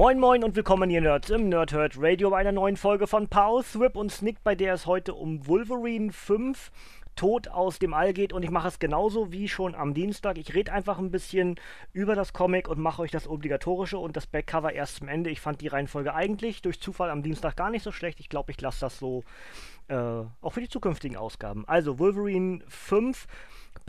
Moin Moin und willkommen ihr Nerds im Nerdhurt Radio bei einer neuen Folge von Power Thrip und Snick, bei der es heute um Wolverine 5 Tod aus dem All geht und ich mache es genauso wie schon am Dienstag. Ich rede einfach ein bisschen über das Comic und mache euch das Obligatorische und das Backcover erst zum Ende. Ich fand die Reihenfolge eigentlich durch Zufall am Dienstag gar nicht so schlecht. Ich glaube, ich lasse das so äh, auch für die zukünftigen Ausgaben. Also Wolverine 5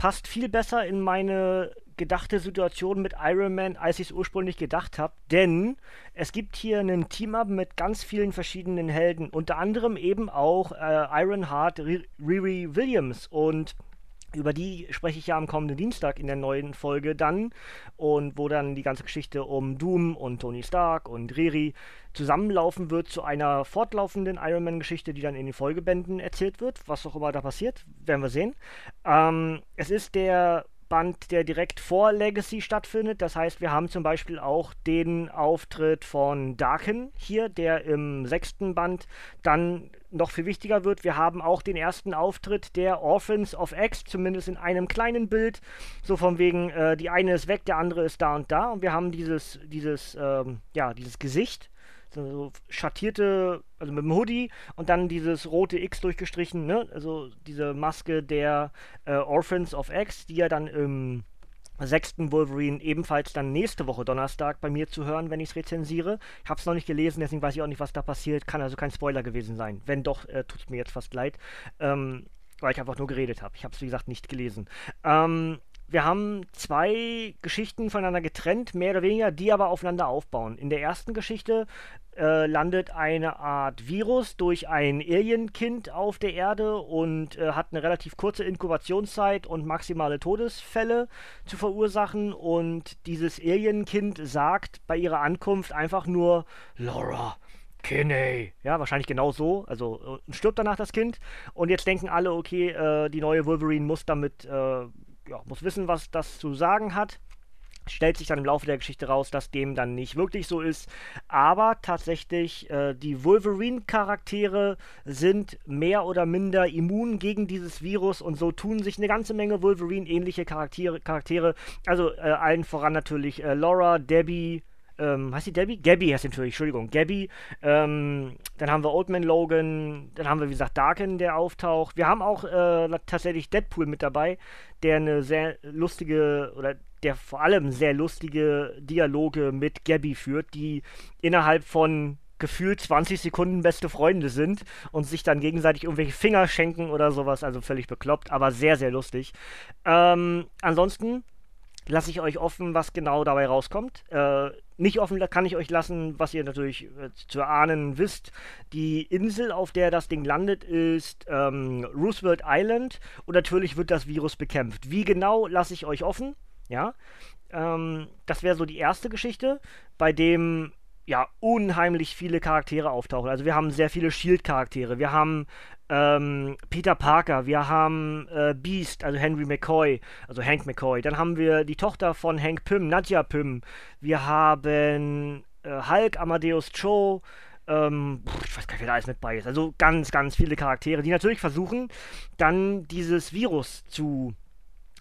passt viel besser in meine gedachte Situation mit Iron Man, als ich es ursprünglich gedacht habe. Denn es gibt hier einen Team-Up mit ganz vielen verschiedenen Helden. Unter anderem eben auch äh, Ironheart, Riri Williams. Und über die spreche ich ja am kommenden Dienstag in der neuen Folge dann. Und wo dann die ganze Geschichte um Doom und Tony Stark und Riri zusammenlaufen wird zu einer fortlaufenden Iron Man-Geschichte, die dann in den Folgebänden erzählt wird. Was auch immer da passiert, werden wir sehen. Ähm, es ist der Band, der direkt vor Legacy stattfindet. Das heißt, wir haben zum Beispiel auch den Auftritt von Darken hier, der im sechsten Band dann noch viel wichtiger wird. Wir haben auch den ersten Auftritt der Orphans of X, zumindest in einem kleinen Bild. So von wegen, äh, die eine ist weg, der andere ist da und da. Und wir haben dieses, dieses, ähm, ja, dieses Gesicht so schattierte, also mit dem Hoodie und dann dieses rote X durchgestrichen, ne? Also diese Maske der äh, Orphans of X, die ja dann im sechsten Wolverine ebenfalls dann nächste Woche Donnerstag bei mir zu hören, wenn ich es rezensiere. Ich habe es noch nicht gelesen, deswegen weiß ich auch nicht, was da passiert. Kann also kein Spoiler gewesen sein. Wenn doch, äh, tut es mir jetzt fast leid. Ähm, weil ich einfach nur geredet habe. Ich habe es, wie gesagt, nicht gelesen. Ähm, wir haben zwei Geschichten voneinander getrennt, mehr oder weniger, die aber aufeinander aufbauen. In der ersten Geschichte äh, landet eine Art Virus durch ein Alien-Kind auf der Erde und äh, hat eine relativ kurze Inkubationszeit und maximale Todesfälle zu verursachen. Und dieses Alien-Kind sagt bei ihrer Ankunft einfach nur Laura. Kinney. Ja, wahrscheinlich genau so. Also äh, stirbt danach das Kind. Und jetzt denken alle, okay, äh, die neue Wolverine muss damit, äh, ja, muss wissen, was das zu sagen hat stellt sich dann im Laufe der Geschichte raus, dass dem dann nicht wirklich so ist. Aber tatsächlich, äh, die Wolverine-Charaktere sind mehr oder minder immun gegen dieses Virus und so tun sich eine ganze Menge Wolverine-ähnliche Charaktere, Charaktere. Also äh, allen voran natürlich äh, Laura, Debbie, ähm, heißt die Debbie? Gabby heißt natürlich, Entschuldigung, Gabby. Ähm, dann haben wir Oldman Logan, dann haben wir, wie gesagt, Darken, der auftaucht. Wir haben auch äh, tatsächlich Deadpool mit dabei, der eine sehr lustige, oder der vor allem sehr lustige Dialoge mit Gabby führt, die innerhalb von gefühlt 20 Sekunden beste Freunde sind und sich dann gegenseitig irgendwelche Finger schenken oder sowas, also völlig bekloppt, aber sehr, sehr lustig. Ähm, ansonsten lasse ich euch offen, was genau dabei rauskommt. Äh, nicht offen kann ich euch lassen, was ihr natürlich äh, zu erahnen wisst. Die Insel, auf der das Ding landet, ist ähm, Roosevelt Island und natürlich wird das Virus bekämpft. Wie genau, lasse ich euch offen. Ja, ähm, das wäre so die erste Geschichte, bei dem ja unheimlich viele Charaktere auftauchen. Also wir haben sehr viele Shield-Charaktere. Wir haben ähm, Peter Parker, wir haben äh, Beast, also Henry McCoy, also Hank McCoy. Dann haben wir die Tochter von Hank Pym, Nadja Pym. Wir haben äh, Hulk, Amadeus Cho. Ähm, ich weiß gar nicht, wer da alles mit bei ist. Also ganz, ganz viele Charaktere, die natürlich versuchen, dann dieses Virus zu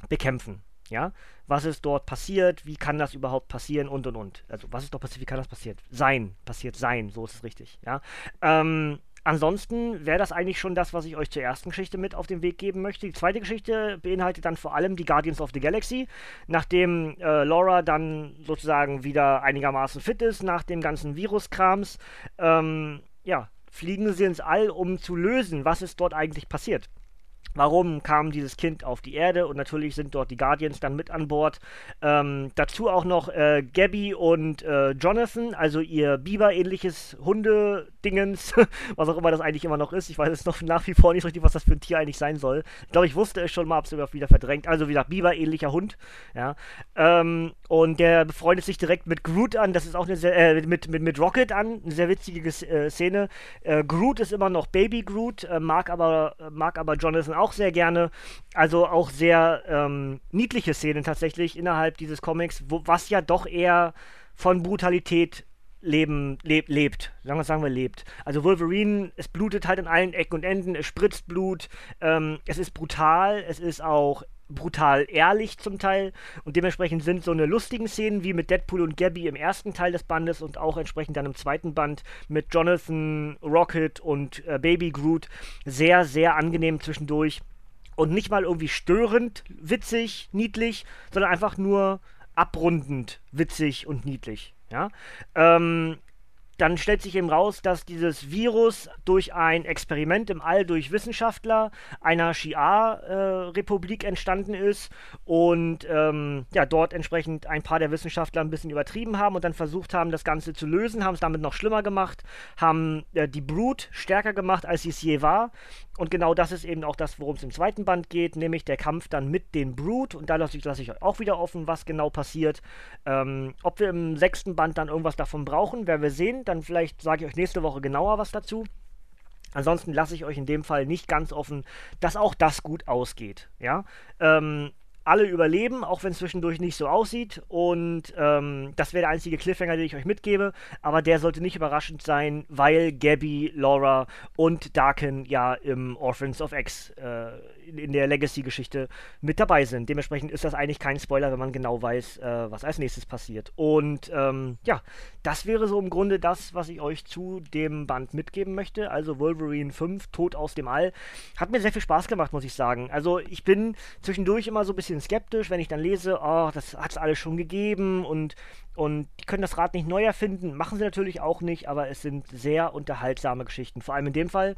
bekämpfen. Ja, was ist dort passiert, wie kann das überhaupt passieren und und und. Also, was ist dort passiert, wie kann das passiert? Sein, passiert sein, so ist es richtig. Ja, ähm, Ansonsten wäre das eigentlich schon das, was ich euch zur ersten Geschichte mit auf den Weg geben möchte. Die zweite Geschichte beinhaltet dann vor allem die Guardians of the Galaxy. Nachdem äh, Laura dann sozusagen wieder einigermaßen fit ist, nach dem ganzen Viruskrams, ähm, ja, fliegen sie ins All, um zu lösen, was ist dort eigentlich passiert. Warum kam dieses Kind auf die Erde? Und natürlich sind dort die Guardians dann mit an Bord. Ähm, dazu auch noch äh, Gabby und äh, Jonathan, also ihr Biber-ähnliches Hundedingens, was auch immer das eigentlich immer noch ist. Ich weiß es noch nach wie vor nicht richtig, was das für ein Tier eigentlich sein soll. Ich glaube, ich wusste es schon mal, es sogar wieder verdrängt. Also wie gesagt, Biber-ähnlicher Hund. Ja. Ähm, und der befreundet sich direkt mit Groot an. Das ist auch eine sehr, äh, mit, mit, mit Rocket an. Eine sehr witzige äh, Szene. Äh, Groot ist immer noch Baby Groot, äh, mag, aber, mag aber Jonathan auch sehr gerne. Also auch sehr ähm, niedliche Szenen tatsächlich innerhalb dieses Comics, wo, was ja doch eher von Brutalität leben, leb, lebt. Sagen sagen wir lebt. Also Wolverine, es blutet halt an allen Ecken und Enden, es spritzt Blut, ähm, es ist brutal, es ist auch brutal ehrlich zum Teil und dementsprechend sind so eine lustigen Szenen wie mit Deadpool und Gabby im ersten Teil des Bandes und auch entsprechend dann im zweiten Band mit Jonathan, Rocket und äh, Baby Groot sehr, sehr angenehm zwischendurch und nicht mal irgendwie störend, witzig, niedlich, sondern einfach nur abrundend witzig und niedlich. Ja? Ähm, dann stellt sich eben raus, dass dieses Virus durch ein Experiment im All durch Wissenschaftler einer Shia-Republik äh, entstanden ist und ähm, ja, dort entsprechend ein paar der Wissenschaftler ein bisschen übertrieben haben und dann versucht haben, das Ganze zu lösen, haben es damit noch schlimmer gemacht, haben äh, die Brut stärker gemacht, als sie es je war. Und genau das ist eben auch das, worum es im zweiten Band geht, nämlich der Kampf dann mit den Brut. Und da lasse ich, lass ich euch auch wieder offen, was genau passiert. Ähm, ob wir im sechsten Band dann irgendwas davon brauchen, werden wir sehen dann vielleicht sage ich euch nächste Woche genauer was dazu. Ansonsten lasse ich euch in dem Fall nicht ganz offen, dass auch das gut ausgeht. Ja, ähm, alle überleben, auch wenn es zwischendurch nicht so aussieht. Und ähm, das wäre der einzige Cliffhanger, den ich euch mitgebe. Aber der sollte nicht überraschend sein, weil Gabby, Laura und Darken ja im Orphans of X äh, in, der Legacy-Geschichte mit dabei sind. Dementsprechend ist das eigentlich kein Spoiler, wenn man genau weiß, äh, was als nächstes passiert. Und ähm, ja, das wäre so im Grunde das, was ich euch zu dem Band mitgeben möchte. Also Wolverine 5, Tod aus dem All. Hat mir sehr viel Spaß gemacht, muss ich sagen. Also ich bin zwischendurch immer so ein bisschen bisschen skeptisch, wenn ich dann lese, oh, das hat es alles schon gegeben und, und die können das Rad nicht neu erfinden. Machen sie natürlich auch nicht, aber es sind sehr unterhaltsame Geschichten. Vor allem in dem Fall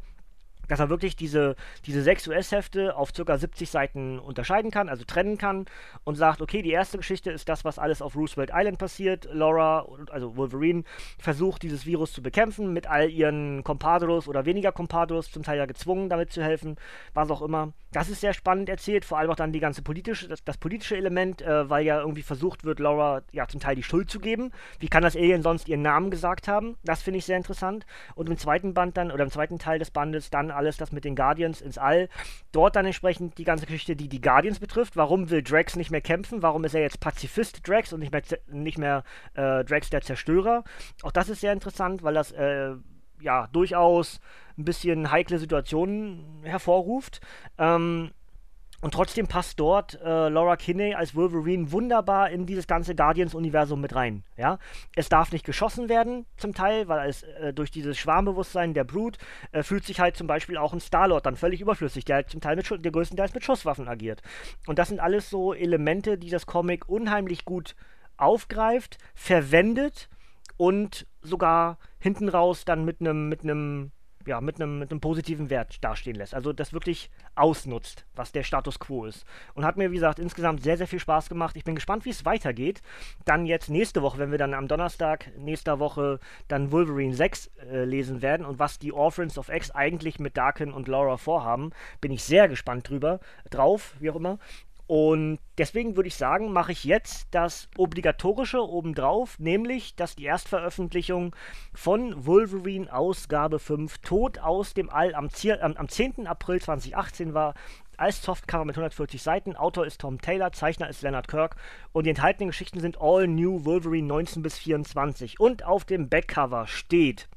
dass er wirklich diese, diese sechs US-Hefte auf ca. 70 Seiten unterscheiden kann, also trennen kann und sagt, okay, die erste Geschichte ist das, was alles auf Roosevelt Island passiert. Laura, also Wolverine, versucht dieses Virus zu bekämpfen mit all ihren Compadros oder weniger Compadros, zum Teil ja gezwungen, damit zu helfen, was auch immer. Das ist sehr spannend erzählt, vor allem auch dann die ganze politische, das, das politische Element, äh, weil ja irgendwie versucht wird, Laura ja zum Teil die Schuld zu geben. Wie kann das Alien sonst ihren Namen gesagt haben? Das finde ich sehr interessant. Und im zweiten Band dann, oder im zweiten Teil des Bandes dann alles das mit den Guardians ins All. Dort dann entsprechend die ganze Geschichte, die die Guardians betrifft. Warum will Drax nicht mehr kämpfen? Warum ist er jetzt Pazifist Drax und nicht mehr, nicht mehr äh, Drax der Zerstörer? Auch das ist sehr interessant, weil das äh, ja durchaus ein bisschen heikle Situationen hervorruft. Ähm, und trotzdem passt dort äh, Laura Kinney als Wolverine wunderbar in dieses ganze Guardians-Universum mit rein. Ja? Es darf nicht geschossen werden, zum Teil, weil es äh, durch dieses Schwarmbewusstsein der Brut äh, fühlt sich halt zum Beispiel auch ein Star-Lord dann völlig überflüssig, der halt zum Teil mit der größtenteils mit Schusswaffen agiert. Und das sind alles so Elemente, die das Comic unheimlich gut aufgreift, verwendet und sogar hinten raus dann mit einem mit einem ja, mit einem mit positiven Wert dastehen lässt. Also das wirklich ausnutzt, was der Status quo ist. Und hat mir, wie gesagt, insgesamt sehr, sehr viel Spaß gemacht. Ich bin gespannt, wie es weitergeht. Dann jetzt nächste Woche, wenn wir dann am Donnerstag nächster Woche dann Wolverine 6 äh, lesen werden und was die Orphans of X eigentlich mit Darken und Laura vorhaben, bin ich sehr gespannt drüber, drauf, wie auch immer. Und deswegen würde ich sagen, mache ich jetzt das Obligatorische obendrauf, nämlich, dass die Erstveröffentlichung von Wolverine Ausgabe 5 Tod aus dem All am, am, am 10. April 2018 war. Als Softcover mit 140 Seiten. Autor ist Tom Taylor, Zeichner ist Leonard Kirk und die enthaltenen Geschichten sind All New Wolverine 19 bis 24. Und auf dem Backcover steht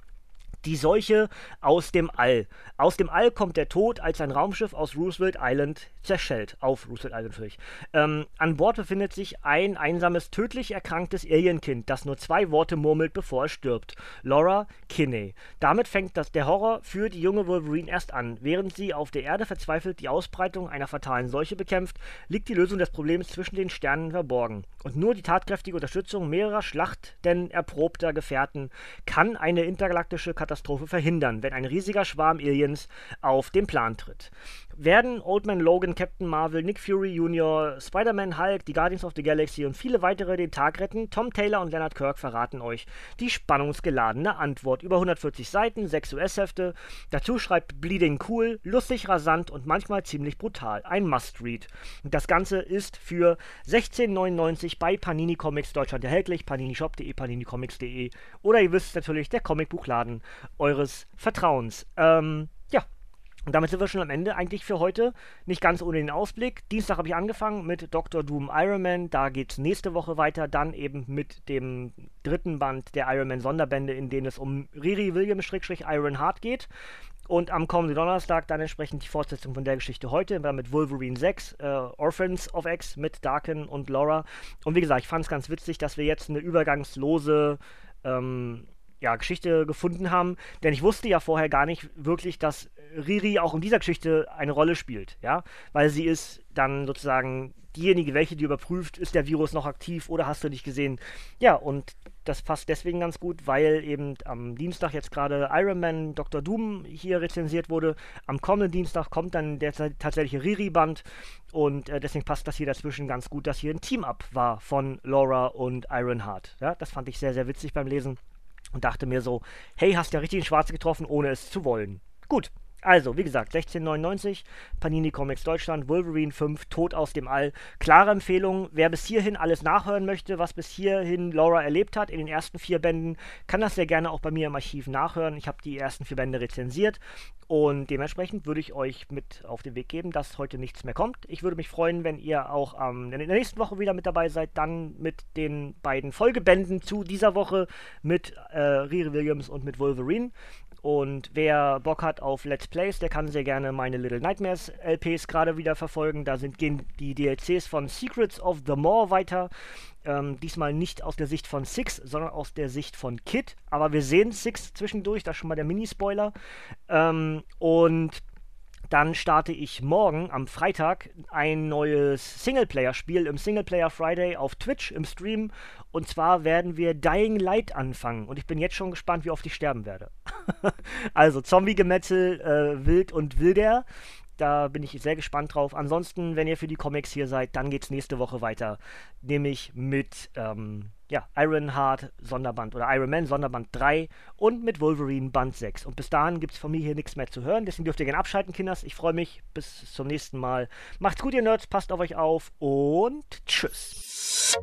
die Seuche aus dem All. Aus dem All kommt der Tod, als ein Raumschiff aus Roosevelt Island zerschellt. Auf Roosevelt Island natürlich. Ähm, an Bord befindet sich ein einsames, tödlich erkranktes Alienkind, das nur zwei Worte murmelt, bevor es stirbt. Laura Kinney. Damit fängt das, der Horror für die junge Wolverine erst an. Während sie auf der Erde verzweifelt die Ausbreitung einer fatalen Seuche bekämpft, liegt die Lösung des Problems zwischen den Sternen verborgen. Und nur die tatkräftige Unterstützung mehrerer Schlachten erprobter Gefährten kann eine intergalaktische Katastrophe Katastrophe verhindern, wenn ein riesiger Schwarm Aliens auf den Plan tritt. Werden Old Man Logan, Captain Marvel, Nick Fury Jr., Spider-Man, Hulk, die Guardians of the Galaxy und viele weitere den Tag retten? Tom Taylor und Leonard Kirk verraten euch die spannungsgeladene Antwort. Über 140 Seiten, 6 US-Hefte. Dazu schreibt Bleeding cool, lustig, rasant und manchmal ziemlich brutal. Ein Must-Read. Das Ganze ist für 16,99 bei Panini Comics Deutschland erhältlich. paninishop.de, paninicomics.de oder ihr wisst natürlich, der Comicbuchladen eures Vertrauens. Ähm, und damit sind wir schon am Ende eigentlich für heute. Nicht ganz ohne den Ausblick. Dienstag habe ich angefangen mit Dr. Doom Iron Man. Da geht es nächste Woche weiter. Dann eben mit dem dritten Band der Iron Man Sonderbände, in denen es um Riri Williams-Iron Heart geht. Und am kommenden Donnerstag dann entsprechend die Fortsetzung von der Geschichte heute, mit Wolverine 6, äh, Orphans of X mit Darken und Laura. Und wie gesagt, ich fand es ganz witzig, dass wir jetzt eine übergangslose ähm, ja, Geschichte gefunden haben, denn ich wusste ja vorher gar nicht wirklich, dass Riri auch in dieser Geschichte eine Rolle spielt, ja, weil sie ist dann sozusagen diejenige, welche die überprüft, ist der Virus noch aktiv oder hast du nicht gesehen. Ja, und das passt deswegen ganz gut, weil eben am Dienstag jetzt gerade Iron Man Dr. Doom hier rezensiert wurde. Am kommenden Dienstag kommt dann der tatsächliche Riri-Band und äh, deswegen passt das hier dazwischen ganz gut, dass hier ein Team-Up war von Laura und Ironheart. Ja, das fand ich sehr, sehr witzig beim Lesen und dachte mir so, hey, hast ja richtig den Schwarze getroffen, ohne es zu wollen. Gut, also, wie gesagt, 1699, Panini Comics Deutschland, Wolverine 5, Tod aus dem All. Klare Empfehlung, wer bis hierhin alles nachhören möchte, was bis hierhin Laura erlebt hat in den ersten vier Bänden, kann das sehr gerne auch bei mir im Archiv nachhören. Ich habe die ersten vier Bände rezensiert und dementsprechend würde ich euch mit auf den Weg geben, dass heute nichts mehr kommt. Ich würde mich freuen, wenn ihr auch ähm, in der nächsten Woche wieder mit dabei seid, dann mit den beiden Folgebänden zu dieser Woche mit äh, Riri Williams und mit Wolverine. Und wer Bock hat auf Let's Plays, der kann sehr gerne meine Little Nightmares LPs gerade wieder verfolgen. Da sind, gehen die DLCs von Secrets of the Maw weiter. Ähm, diesmal nicht aus der Sicht von Six, sondern aus der Sicht von Kid. Aber wir sehen Six zwischendurch, das ist schon mal der Mini-Spoiler. Ähm, und dann starte ich morgen am Freitag ein neues Singleplayer-Spiel im Singleplayer Friday auf Twitch im Stream. Und zwar werden wir Dying Light anfangen. Und ich bin jetzt schon gespannt, wie oft ich sterben werde. also Zombie-Gemetzel, äh, wild und wilder. Da bin ich sehr gespannt drauf. Ansonsten, wenn ihr für die Comics hier seid, dann geht es nächste Woche weiter. Nämlich mit ähm, ja, Ironheart Sonderband oder Iron Man Sonderband 3 und mit Wolverine Band 6. Und bis dahin gibt es von mir hier nichts mehr zu hören. Deswegen dürft ihr gerne abschalten, Kinders. Ich freue mich. Bis zum nächsten Mal. Macht's gut, ihr Nerds. Passt auf euch auf und tschüss.